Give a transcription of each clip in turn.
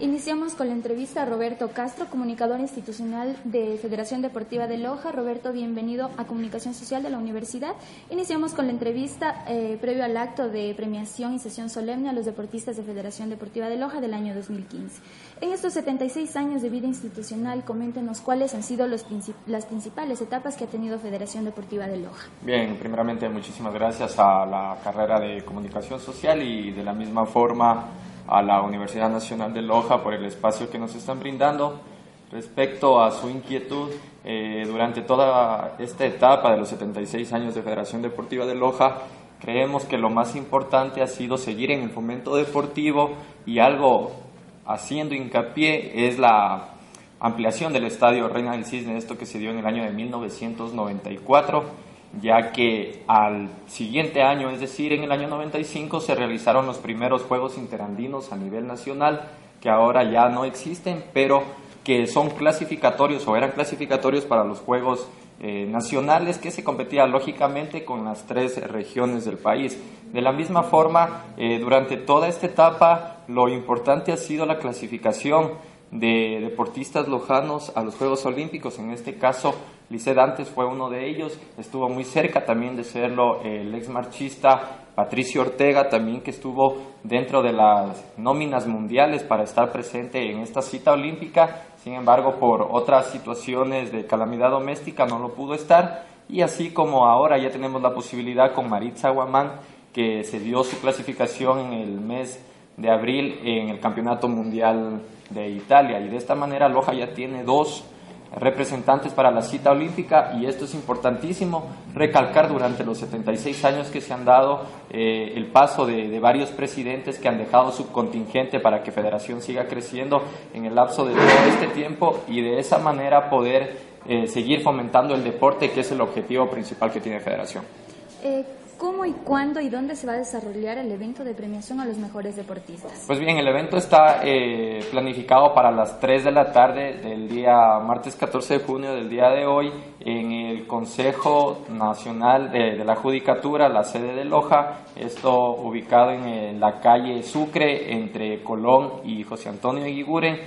Iniciamos con la entrevista a Roberto Castro, comunicador institucional de Federación Deportiva de Loja. Roberto, bienvenido a Comunicación Social de la Universidad. Iniciamos con la entrevista eh, previo al acto de premiación y sesión solemne a los deportistas de Federación Deportiva de Loja del año 2015. En estos 76 años de vida institucional, coméntenos cuáles han sido los las principales etapas que ha tenido Federación Deportiva de Loja. Bien, primeramente muchísimas gracias a la carrera de Comunicación Social y de la misma forma a la Universidad Nacional de Loja por el espacio que nos están brindando. Respecto a su inquietud, eh, durante toda esta etapa de los 76 años de Federación Deportiva de Loja, creemos que lo más importante ha sido seguir en el fomento deportivo y algo haciendo hincapié es la ampliación del estadio Reina del Cisne, esto que se dio en el año de 1994 ya que al siguiente año, es decir, en el año 95, se realizaron los primeros Juegos Interandinos a nivel nacional, que ahora ya no existen, pero que son clasificatorios o eran clasificatorios para los Juegos eh, nacionales que se competían lógicamente con las tres regiones del país. De la misma forma, eh, durante toda esta etapa, lo importante ha sido la clasificación de deportistas lojanos a los Juegos Olímpicos, en este caso Lice Dantes fue uno de ellos, estuvo muy cerca también de serlo el ex marchista Patricio Ortega, también que estuvo dentro de las nóminas mundiales para estar presente en esta cita olímpica, sin embargo por otras situaciones de calamidad doméstica no lo pudo estar, y así como ahora ya tenemos la posibilidad con Maritza Guamán, que se dio su clasificación en el mes de abril en el Campeonato Mundial de Italia, y de esta manera Loja ya tiene dos representantes para la cita olímpica y esto es importantísimo recalcar durante los 76 años que se han dado eh, el paso de, varios presidentes que han dejado su contingente para que Federación siga creciendo en el lapso de todo este tiempo y de esa manera poder eh, seguir fomentando el deporte que es el objetivo principal que tiene Federación. Eh, ¿Cómo y cuándo y dónde se va a desarrollar el evento de premiación a los mejores deportistas? Pues bien, el evento está eh, planificado para las 3 de la tarde del día martes 14 de junio del día de hoy en el Consejo Nacional de, la Judicatura, la sede de Loja, esto ubicado en, la calle Sucre entre Colón y José Antonio Eguiguren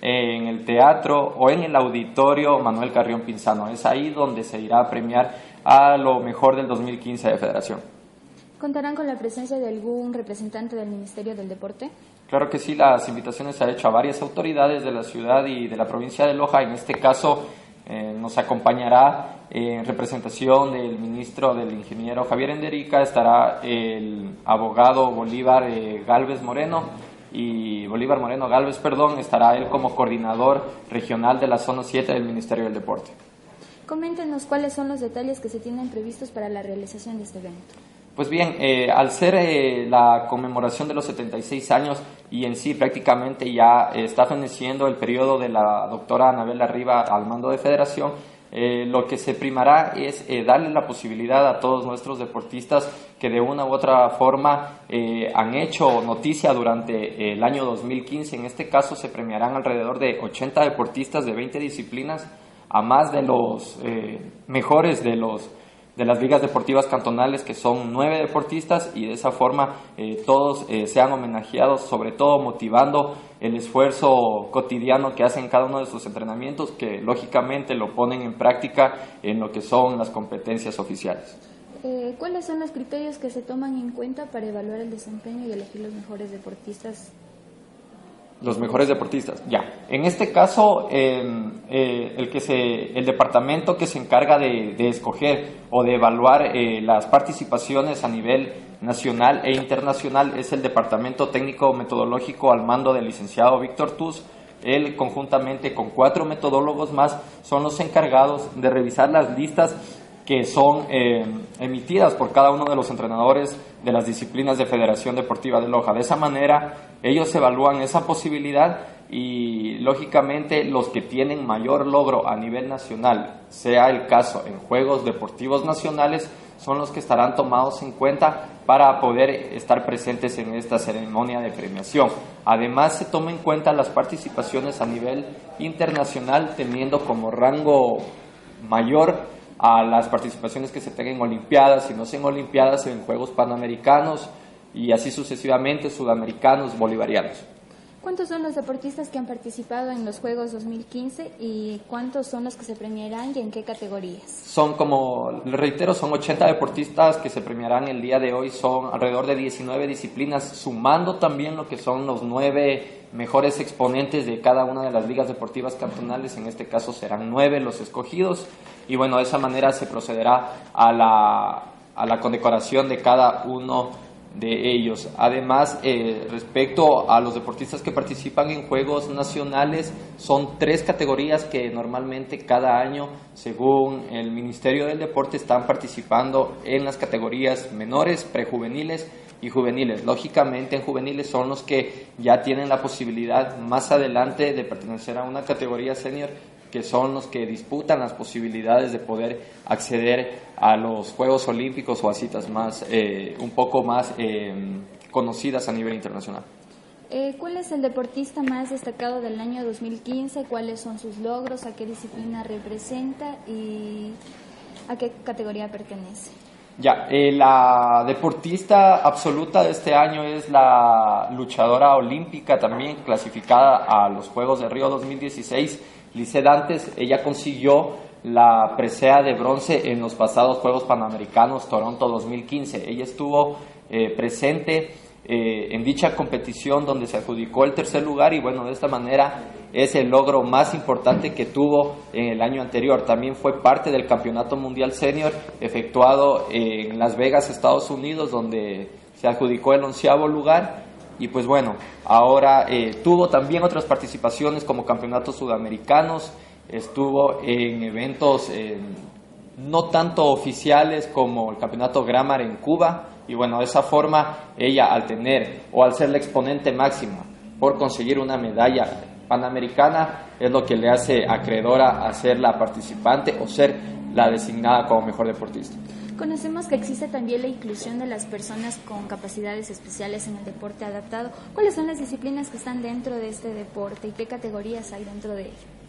en el teatro o en el auditorio Manuel Carrión Pinzano. Es ahí donde se irá a premiar a lo mejor del 2015 de Federación. ¿Contarán con la presencia de algún representante del Ministerio del Deporte? Claro que sí, las invitaciones se han hecho a varias autoridades de la ciudad y de la provincia de Loja. En este caso eh, nos acompañará en representación del ministro del ingeniero Javier Enderica, estará el abogado Bolívar eh, Galvez Moreno y Bolívar Moreno Galvez, perdón, estará él como coordinador regional de la zona 7 del Ministerio del Deporte. Coméntenos cuáles son los detalles que se tienen previstos para la realización de este evento. Pues bien, eh, al ser eh, la conmemoración de los 76 años y en sí prácticamente ya está feneciendo el periodo de la doctora Anabela Riva al mando de federación, eh, lo que se primará es darle la posibilidad a todos nuestros deportistas que de una u otra forma han hecho noticia durante el año 2015. En este caso se premiarán alrededor de 80 deportistas de 20 disciplinas a más de los eh, mejores de los de las ligas deportivas cantonales que son nueve deportistas y de esa forma eh, todos eh, sean homenajeados sobre todo motivando el esfuerzo cotidiano que hacen cada uno de sus entrenamientos que lógicamente lo ponen en práctica en lo que son las competencias oficiales. ¿Cuáles son los criterios que se toman en cuenta para evaluar el desempeño y elegir los mejores deportistas los mejores deportistas. Ya. En este caso, em, eh, el, que se, el departamento que se encarga de, escoger o de evaluar eh, las participaciones a nivel nacional e internacional es el Departamento Técnico Metodológico al mando del licenciado Víctor Tuz. Él, conjuntamente con cuatro metodólogos más, son los encargados de revisar las listas que son eh, emitidas por cada uno de los entrenadores de las disciplinas de Federación Deportiva de Loja. De esa manera, ellos evalúan esa posibilidad y lógicamente los que tienen mayor logro a nivel nacional, sea el caso en Juegos Deportivos Nacionales, son los que estarán tomados en cuenta para poder estar presentes en esta ceremonia de premiación. Además, se toma en cuenta las participaciones a nivel internacional, teniendo como rango mayor a las participaciones que se tengan en Olimpiadas, y no sean Olimpiadas, en Juegos Panamericanos y así sucesivamente, sudamericanos, bolivarianos. ¿Cuántos son los deportistas que han participado en los Juegos 2015 y cuántos son los que se premiarán y en qué categorías? Son como, reitero, son 80 deportistas que se premiarán el día de hoy, son alrededor de 19 disciplinas, sumando también lo que son los nueve mejores exponentes de cada una de las ligas deportivas cantonales, en este caso serán nueve los escogidos, y bueno, de esa manera se procederá a la, a la condecoración de cada uno de ellos. Además, eh, respecto a los deportistas que participan en Juegos Nacionales, son tres categorías que normalmente cada año, según el Ministerio del Deporte, están participando en las categorías menores, prejuveniles y juveniles. Lógicamente, en juveniles son los que ya tienen la posibilidad más adelante de pertenecer a una categoría senior que son los que disputan las posibilidades de poder acceder a los Juegos Olímpicos o a citas más, eh, un poco más eh, conocidas a nivel internacional. Eh, ¿Cuál es el deportista más destacado del año 2015? ¿Cuáles son sus logros? ¿A qué disciplina representa? ¿Y a qué categoría pertenece? Ya, la deportista absoluta de este año es la luchadora olímpica también clasificada a los Juegos de Río 2016 Lice Dantes, ella consiguió la presea de bronce en los pasados Juegos Panamericanos Toronto 2015. Ella estuvo eh, presente eh, en dicha competición donde se adjudicó el tercer lugar y bueno, de esta manera es el logro más importante que tuvo en el año anterior. También fue parte del Campeonato Mundial Senior efectuado en Las Vegas, Estados Unidos, donde se adjudicó el onceavo lugar y pues bueno, ahora eh, tuvo también otras participaciones como campeonatos sudamericanos, estuvo en eventos eh, no tanto oficiales como el campeonato Grammar en Cuba y bueno, de esa forma ella al tener o al ser la exponente máxima por conseguir una medalla panamericana es lo que le hace acreedora a ser la participante o ser la designada como mejor deportista. Conocemos que existe también la inclusión de las personas con capacidades especiales en el deporte adaptado. ¿Cuáles son las disciplinas que están dentro de este deporte y qué categorías hay dentro de ello?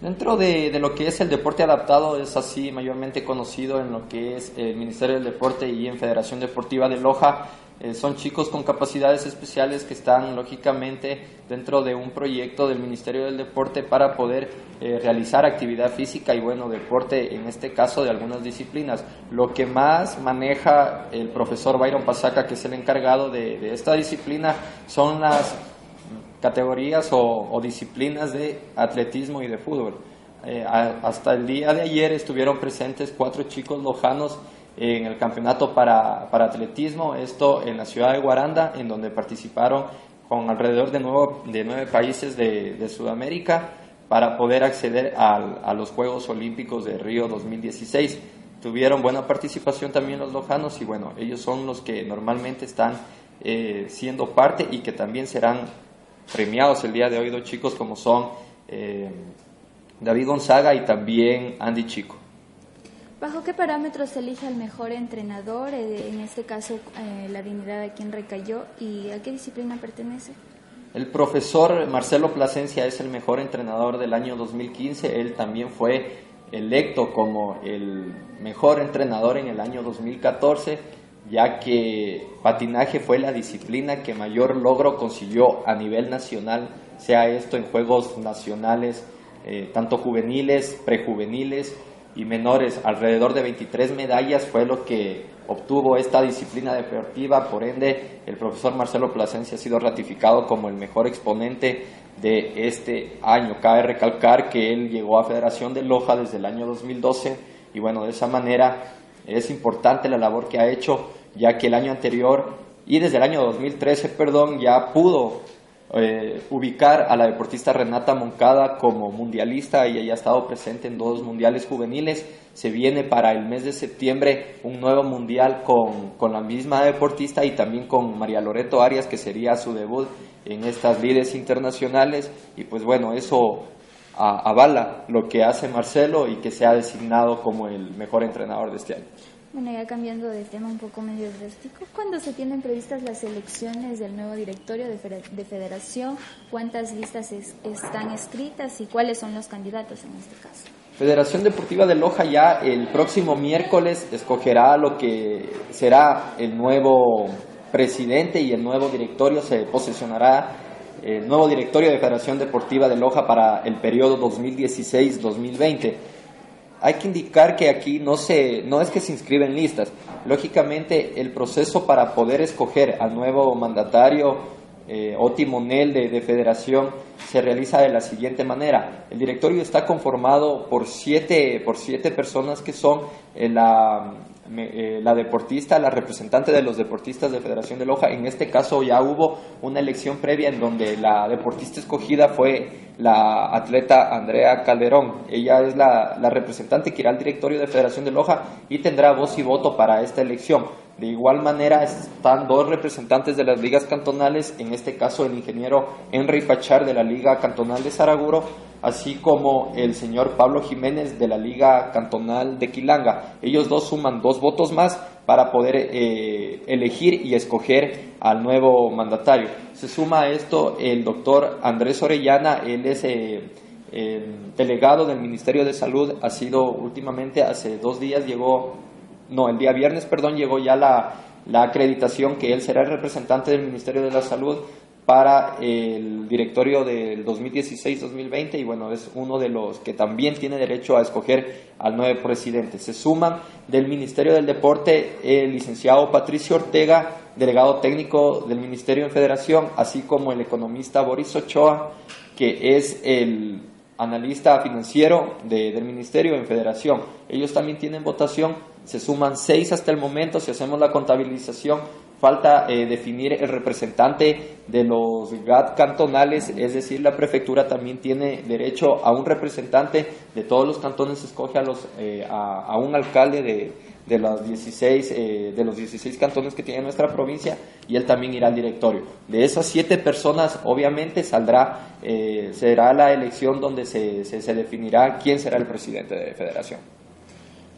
Dentro de, lo que es el deporte adaptado es así mayormente conocido en lo que es el Ministerio del Deporte y en Federación Deportiva de Loja eh, son chicos con capacidades especiales que están lógicamente dentro de un proyecto del Ministerio del Deporte para poder eh, realizar actividad física y bueno, deporte en este caso de algunas disciplinas. Lo que más maneja el profesor Byron Pasaca, que es el encargado de, esta disciplina, son las categorías o, disciplinas de atletismo y de fútbol. Eh, hasta el día de ayer estuvieron presentes cuatro chicos lojanos en el campeonato para, atletismo, esto en la ciudad de Guaranda, en donde participaron con alrededor de, nuevo, de nueve países de, Sudamérica para poder acceder a los Juegos Olímpicos de Río 2016. Tuvieron buena participación también los lojanos y bueno, ellos son los que normalmente están eh, siendo parte y que también serán premiados el día de hoy dos chicos como son eh, David Gonzaga y también Andy Chico. ¿Bajo qué parámetros se elige al mejor entrenador? Eh, en este caso, eh, la dignidad de quien recayó y a qué disciplina pertenece. El profesor Marcelo Plasencia es el mejor entrenador del año 2015. Él también fue electo como el mejor entrenador en el año 2014, ya que patinaje fue la disciplina que mayor logro consiguió a nivel nacional, sea esto en Juegos Nacionales, eh, tanto juveniles, prejuveniles y menores. Alrededor de 23 medallas fue lo que obtuvo esta disciplina deportiva, por ende el profesor Marcelo Plasencia ha sido ratificado como el mejor exponente de este año. Cabe recalcar que él llegó a Federación de Loja desde el año 2012 y bueno, de esa manera es importante la labor que ha hecho, ya que el año anterior y desde el año 2013, perdón, ya pudo eh, ubicar a la deportista Renata Moncada como mundialista, ella ya ha estado presente en dos mundiales juveniles, se viene para el mes de septiembre un nuevo mundial con, con la misma deportista y también con María Loreto Arias, que sería su debut en estas lides internacionales, y pues bueno, eso avala lo que hace Marcelo y que se ha designado como el mejor entrenador de este año. Bueno, ya cambiando de tema un poco medio drástico, ¿cuándo se tienen previstas las elecciones del nuevo directorio de, federación? ¿Cuántas listas están escritas y cuáles son los candidatos en este caso? Federación Deportiva de Loja ya el próximo miércoles escogerá lo que será el nuevo presidente y el nuevo directorio se posesionará el nuevo directorio de Federación Deportiva de Loja para el periodo 2016-2020 hay que indicar que aquí no, se, no es que se inscriben listas. Lógicamente, el proceso para poder escoger al nuevo mandatario eh, o timonel de, federación se realiza de la siguiente manera. El directorio está conformado por siete, por siete personas que son eh, la, eh, la deportista, la representante de los deportistas de Federación de Loja. En este caso ya hubo una elección previa en donde la deportista escogida fue la atleta Andrea Calderón. Ella es la, la representante que irá al directorio de Federación de Loja y tendrá voz y voto para esta elección. De igual manera están dos representantes de las ligas cantonales, en este caso el ingeniero Henry Pachar de la Liga Cantonal de Saraguro, así como el señor Pablo Jiménez de la Liga Cantonal de Quilanga. Ellos dos suman dos votos más para poder eh, elegir y escoger al nuevo mandatario. Se suma a esto el doctor Andrés Orellana, él es eh, delegado del Ministerio de Salud, ha sido últimamente, hace dos días llegó no, el día viernes, perdón, llegó ya la, acreditación que él será el representante del Ministerio de la Salud para el directorio del 2016-2020 y bueno, es uno de los que también tiene derecho a escoger al nuevo presidente. Se suman del Ministerio del Deporte el licenciado Patricio Ortega, delegado técnico del Ministerio en Federación, así como el economista Boris Ochoa, que es el analista financiero del Ministerio en Federación. Ellos también tienen votación se suman seis hasta el momento, si hacemos la contabilización, falta eh, definir el representante de los GAT cantonales, es decir, la prefectura también tiene derecho a un representante de todos los cantones, escoge a, los, eh, a, un alcalde de, de, los 16, eh, de los 16 cantones que tiene nuestra provincia y él también irá al directorio. De esas siete personas, obviamente, saldrá, será la elección donde se, se, se definirá quién será el presidente de federación.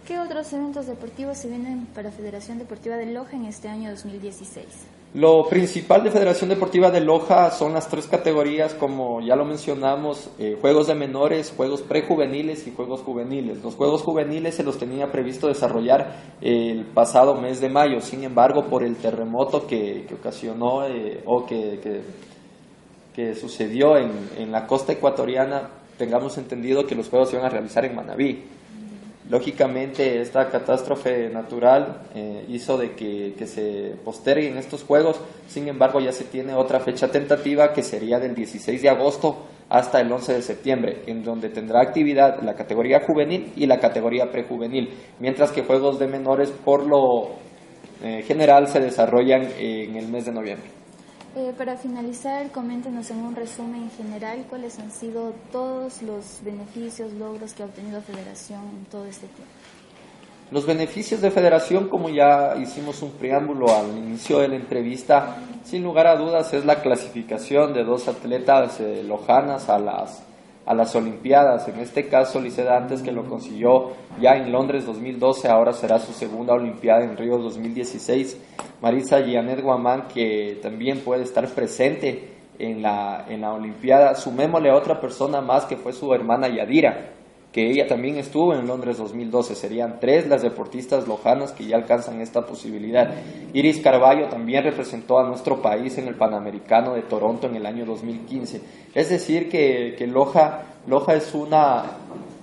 ¿Qué otros eventos deportivos se vienen para Federación Deportiva de Loja en este año 2016? Lo principal de Federación Deportiva de Loja son las tres categorías, como ya lo mencionamos, eh, juegos de menores, juegos prejuveniles y juegos juveniles. Los juegos juveniles se los tenía previsto desarrollar el pasado mes de mayo, sin embargo, por el terremoto que, ocasionó eh, o que, que, sucedió en, en la costa ecuatoriana, tengamos entendido que los juegos se iban a realizar en Manabí. Lógicamente esta catástrofe natural eh, hizo de que, se posterguen estos juegos, sin embargo ya se tiene otra fecha tentativa que sería del 16 de agosto hasta el 11 de septiembre, en donde tendrá actividad la categoría juvenil y la categoría prejuvenil, mientras que juegos de menores por lo eh, general se desarrollan en el mes de noviembre. Eh, para finalizar, coméntenos en un resumen general cuáles han sido todos los beneficios, logros que ha obtenido Federación en todo este tiempo. Los beneficios de Federación, como ya hicimos un preámbulo al inicio de la entrevista, sin lugar a dudas es la clasificación de dos atletas eh, lojanas a las a las Olimpiadas. En este caso, Liceda antes que lo consiguió ya en Londres 2012, ahora será su segunda Olimpiada en Río 2016. Marisa Gianet Guamán, que también puede estar presente en la, en la Olimpiada. Sumémosle a otra persona más que fue su hermana Yadira, que ella también estuvo en Londres 2012. Serían tres las deportistas lojanas que ya alcanzan esta posibilidad. Iris Carballo también representó a nuestro país en el Panamericano de Toronto en el año 2015. Es decir, que, que Loja, Loja es una,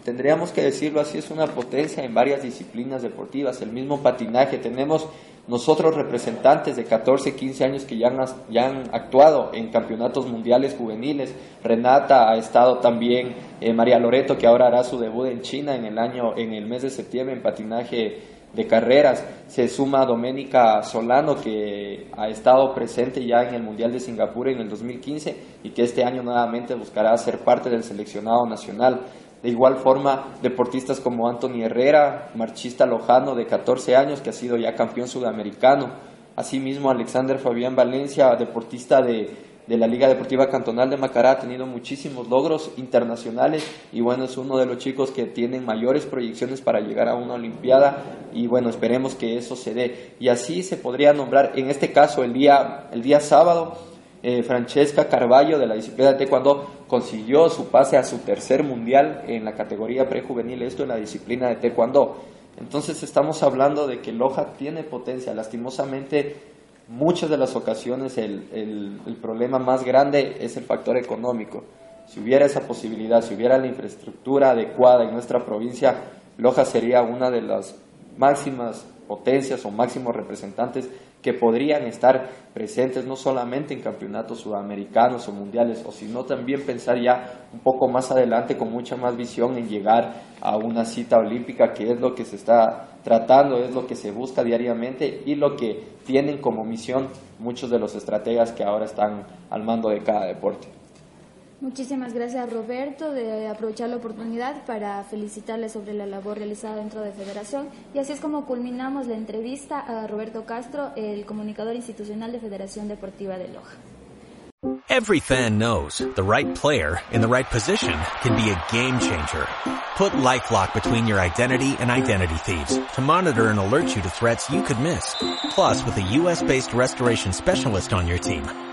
tendríamos que decirlo así, es una potencia en varias disciplinas deportivas. El mismo patinaje, tenemos nosotros representantes de 14, 15 años que ya han, actuado en campeonatos mundiales juveniles, Renata ha estado también, eh, María Loreto que ahora hará su debut en China en el año, en el mes de septiembre en patinaje de carreras. Se suma Doménica Solano, que ha estado presente ya en el Mundial de Singapur en el 2015 y que este año nuevamente buscará ser parte del seleccionado nacional. De igual forma, deportistas como Anthony Herrera, marchista lojano de 14 años, que ha sido ya campeón sudamericano. Asimismo, Alexander Fabián Valencia, deportista de de la Liga Deportiva Cantonal de Macará ha tenido muchísimos logros internacionales y bueno, es uno de los chicos que tienen mayores proyecciones para llegar a una Olimpiada y bueno, esperemos que eso se dé. Y así se podría nombrar, en este caso, el día, el día sábado, eh, Francesca Carballo de la disciplina de Taekwondo consiguió su pase a su tercer mundial en la categoría prejuvenil, esto en la disciplina de Taekwondo. Entonces estamos hablando de que Loja tiene potencia, lastimosamente muchas de las ocasiones el, el, problema más grande es el factor económico. Si hubiera esa posibilidad, si hubiera la infraestructura adecuada en nuestra provincia, Loja sería una de las máximas potencias o máximos representantes que podrían estar presentes no solamente en campeonatos sudamericanos o mundiales, o sino también pensar ya un poco más adelante con mucha más visión en llegar a una cita olímpica, que es lo que se está tratando, es lo que se busca diariamente y lo que tienen como misión muchos de los estrategas que ahora están al mando de cada deporte. Muchísimas gracias Roberto de aprovechar la oportunidad para felicitarle sobre la labor realizada dentro de Federación y así es como culminamos la entrevista a Roberto Castro, el comunicador institucional de Federación Deportiva de Loja. Every fan knows the right player in the right position can be a game changer. Put LifeLock between your identity and identity thieves to monitor and alert you to threats you could miss. Plus, with a US-based restoration specialist on your team,